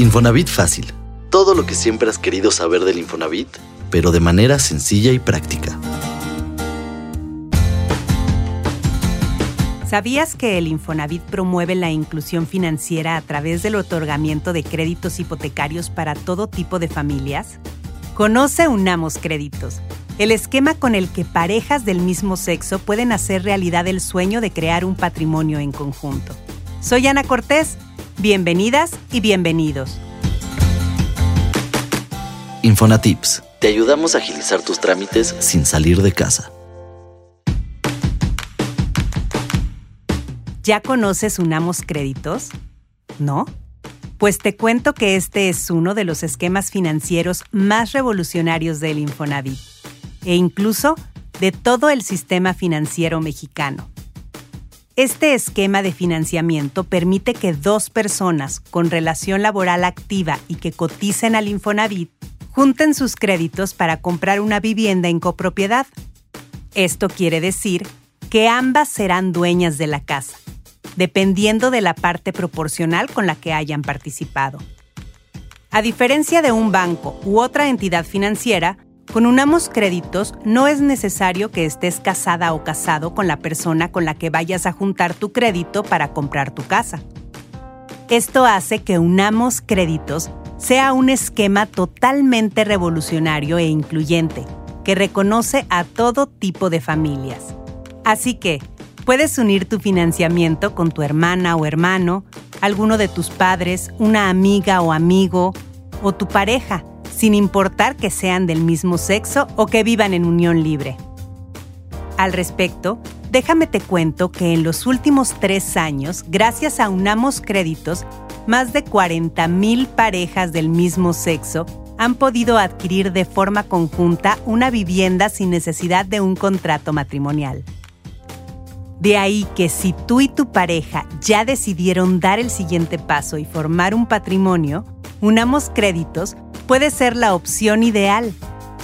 Infonavit Fácil. Todo lo que siempre has querido saber del Infonavit, pero de manera sencilla y práctica. ¿Sabías que el Infonavit promueve la inclusión financiera a través del otorgamiento de créditos hipotecarios para todo tipo de familias? Conoce Unamos Créditos, el esquema con el que parejas del mismo sexo pueden hacer realidad el sueño de crear un patrimonio en conjunto. Soy Ana Cortés. Bienvenidas y bienvenidos. Infonatips. Te ayudamos a agilizar tus trámites sin salir de casa. ¿Ya conoces Unamos Créditos? ¿No? Pues te cuento que este es uno de los esquemas financieros más revolucionarios del Infonavit e incluso de todo el sistema financiero mexicano. Este esquema de financiamiento permite que dos personas con relación laboral activa y que coticen al Infonavit junten sus créditos para comprar una vivienda en copropiedad. Esto quiere decir que ambas serán dueñas de la casa dependiendo de la parte proporcional con la que hayan participado. A diferencia de un banco u otra entidad financiera, con Unamos Créditos no es necesario que estés casada o casado con la persona con la que vayas a juntar tu crédito para comprar tu casa. Esto hace que Unamos Créditos sea un esquema totalmente revolucionario e incluyente, que reconoce a todo tipo de familias. Así que, Puedes unir tu financiamiento con tu hermana o hermano, alguno de tus padres, una amiga o amigo, o tu pareja, sin importar que sean del mismo sexo o que vivan en unión libre. Al respecto, déjame te cuento que en los últimos tres años, gracias a Unamos Créditos, más de 40.000 parejas del mismo sexo han podido adquirir de forma conjunta una vivienda sin necesidad de un contrato matrimonial. De ahí que si tú y tu pareja ya decidieron dar el siguiente paso y formar un patrimonio, Unamos Créditos puede ser la opción ideal,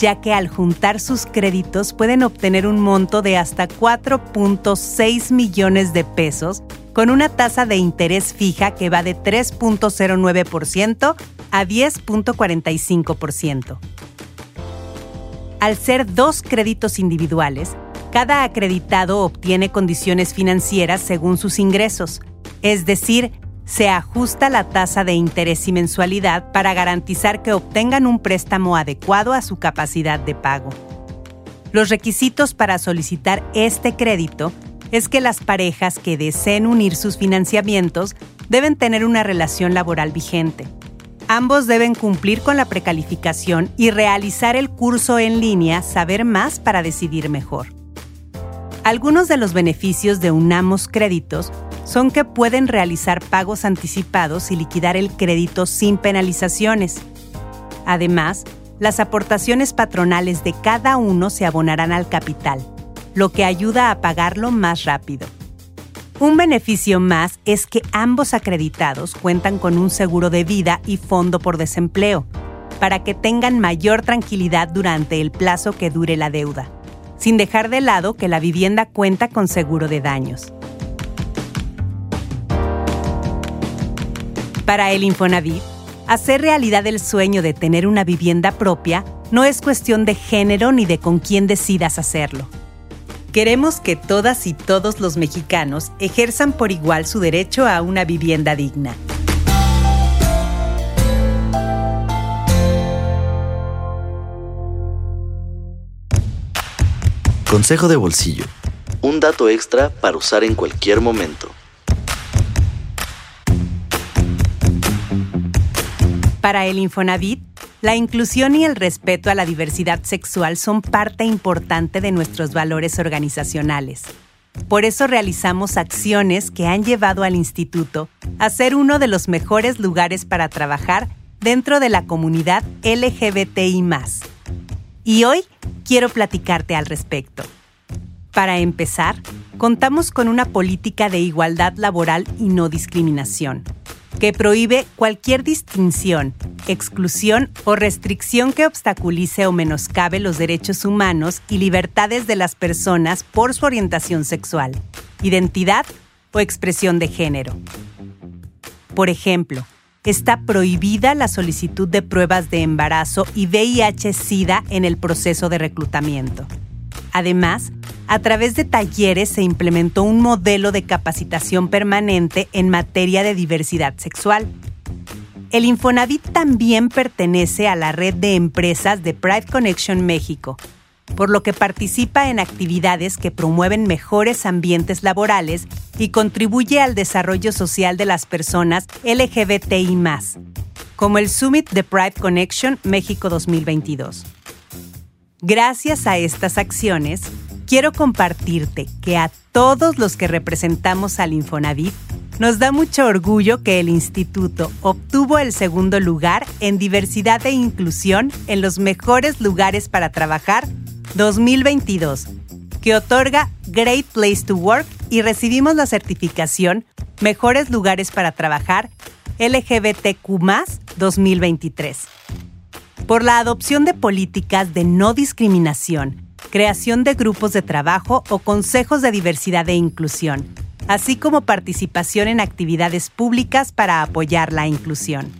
ya que al juntar sus créditos pueden obtener un monto de hasta 4.6 millones de pesos con una tasa de interés fija que va de 3.09% a 10.45%. Al ser dos créditos individuales, cada acreditado obtiene condiciones financieras según sus ingresos, es decir, se ajusta la tasa de interés y mensualidad para garantizar que obtengan un préstamo adecuado a su capacidad de pago. Los requisitos para solicitar este crédito es que las parejas que deseen unir sus financiamientos deben tener una relación laboral vigente. Ambos deben cumplir con la precalificación y realizar el curso en línea Saber más para decidir mejor. Algunos de los beneficios de Unamos Créditos son que pueden realizar pagos anticipados y liquidar el crédito sin penalizaciones. Además, las aportaciones patronales de cada uno se abonarán al capital, lo que ayuda a pagarlo más rápido. Un beneficio más es que ambos acreditados cuentan con un seguro de vida y fondo por desempleo, para que tengan mayor tranquilidad durante el plazo que dure la deuda sin dejar de lado que la vivienda cuenta con seguro de daños. Para el Infonavit, hacer realidad el sueño de tener una vivienda propia no es cuestión de género ni de con quién decidas hacerlo. Queremos que todas y todos los mexicanos ejerzan por igual su derecho a una vivienda digna. Consejo de bolsillo. Un dato extra para usar en cualquier momento. Para el Infonavit, la inclusión y el respeto a la diversidad sexual son parte importante de nuestros valores organizacionales. Por eso realizamos acciones que han llevado al instituto a ser uno de los mejores lugares para trabajar dentro de la comunidad LGBTI y hoy quiero platicarte al respecto. Para empezar, contamos con una política de igualdad laboral y no discriminación, que prohíbe cualquier distinción, exclusión o restricción que obstaculice o menoscabe los derechos humanos y libertades de las personas por su orientación sexual, identidad o expresión de género. Por ejemplo, está prohibida la solicitud de pruebas de embarazo y VIH-Sida en el proceso de reclutamiento. Además, a través de talleres se implementó un modelo de capacitación permanente en materia de diversidad sexual. El Infonavit también pertenece a la red de empresas de Pride Connection México, por lo que participa en actividades que promueven mejores ambientes laborales y contribuye al desarrollo social de las personas LGBTI, como el Summit de Pride Connection México 2022. Gracias a estas acciones, quiero compartirte que a todos los que representamos al Infonavit, nos da mucho orgullo que el instituto obtuvo el segundo lugar en diversidad e inclusión en los mejores lugares para trabajar 2022, que otorga Great Place to Work y recibimos la certificación Mejores Lugares para Trabajar LGBTQ 2023. Por la adopción de políticas de no discriminación, creación de grupos de trabajo o consejos de diversidad e inclusión, así como participación en actividades públicas para apoyar la inclusión.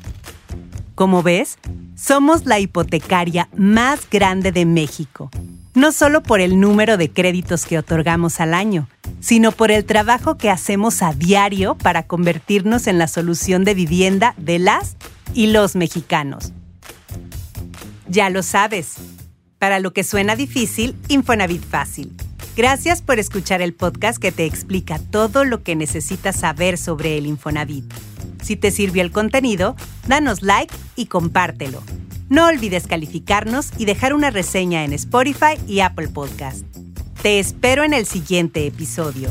Como ves, somos la hipotecaria más grande de México no solo por el número de créditos que otorgamos al año, sino por el trabajo que hacemos a diario para convertirnos en la solución de vivienda de las y los mexicanos. Ya lo sabes, para lo que suena difícil, Infonavit fácil. Gracias por escuchar el podcast que te explica todo lo que necesitas saber sobre el Infonavit. Si te sirvió el contenido, danos like y compártelo. No olvides calificarnos y dejar una reseña en Spotify y Apple Podcast. Te espero en el siguiente episodio.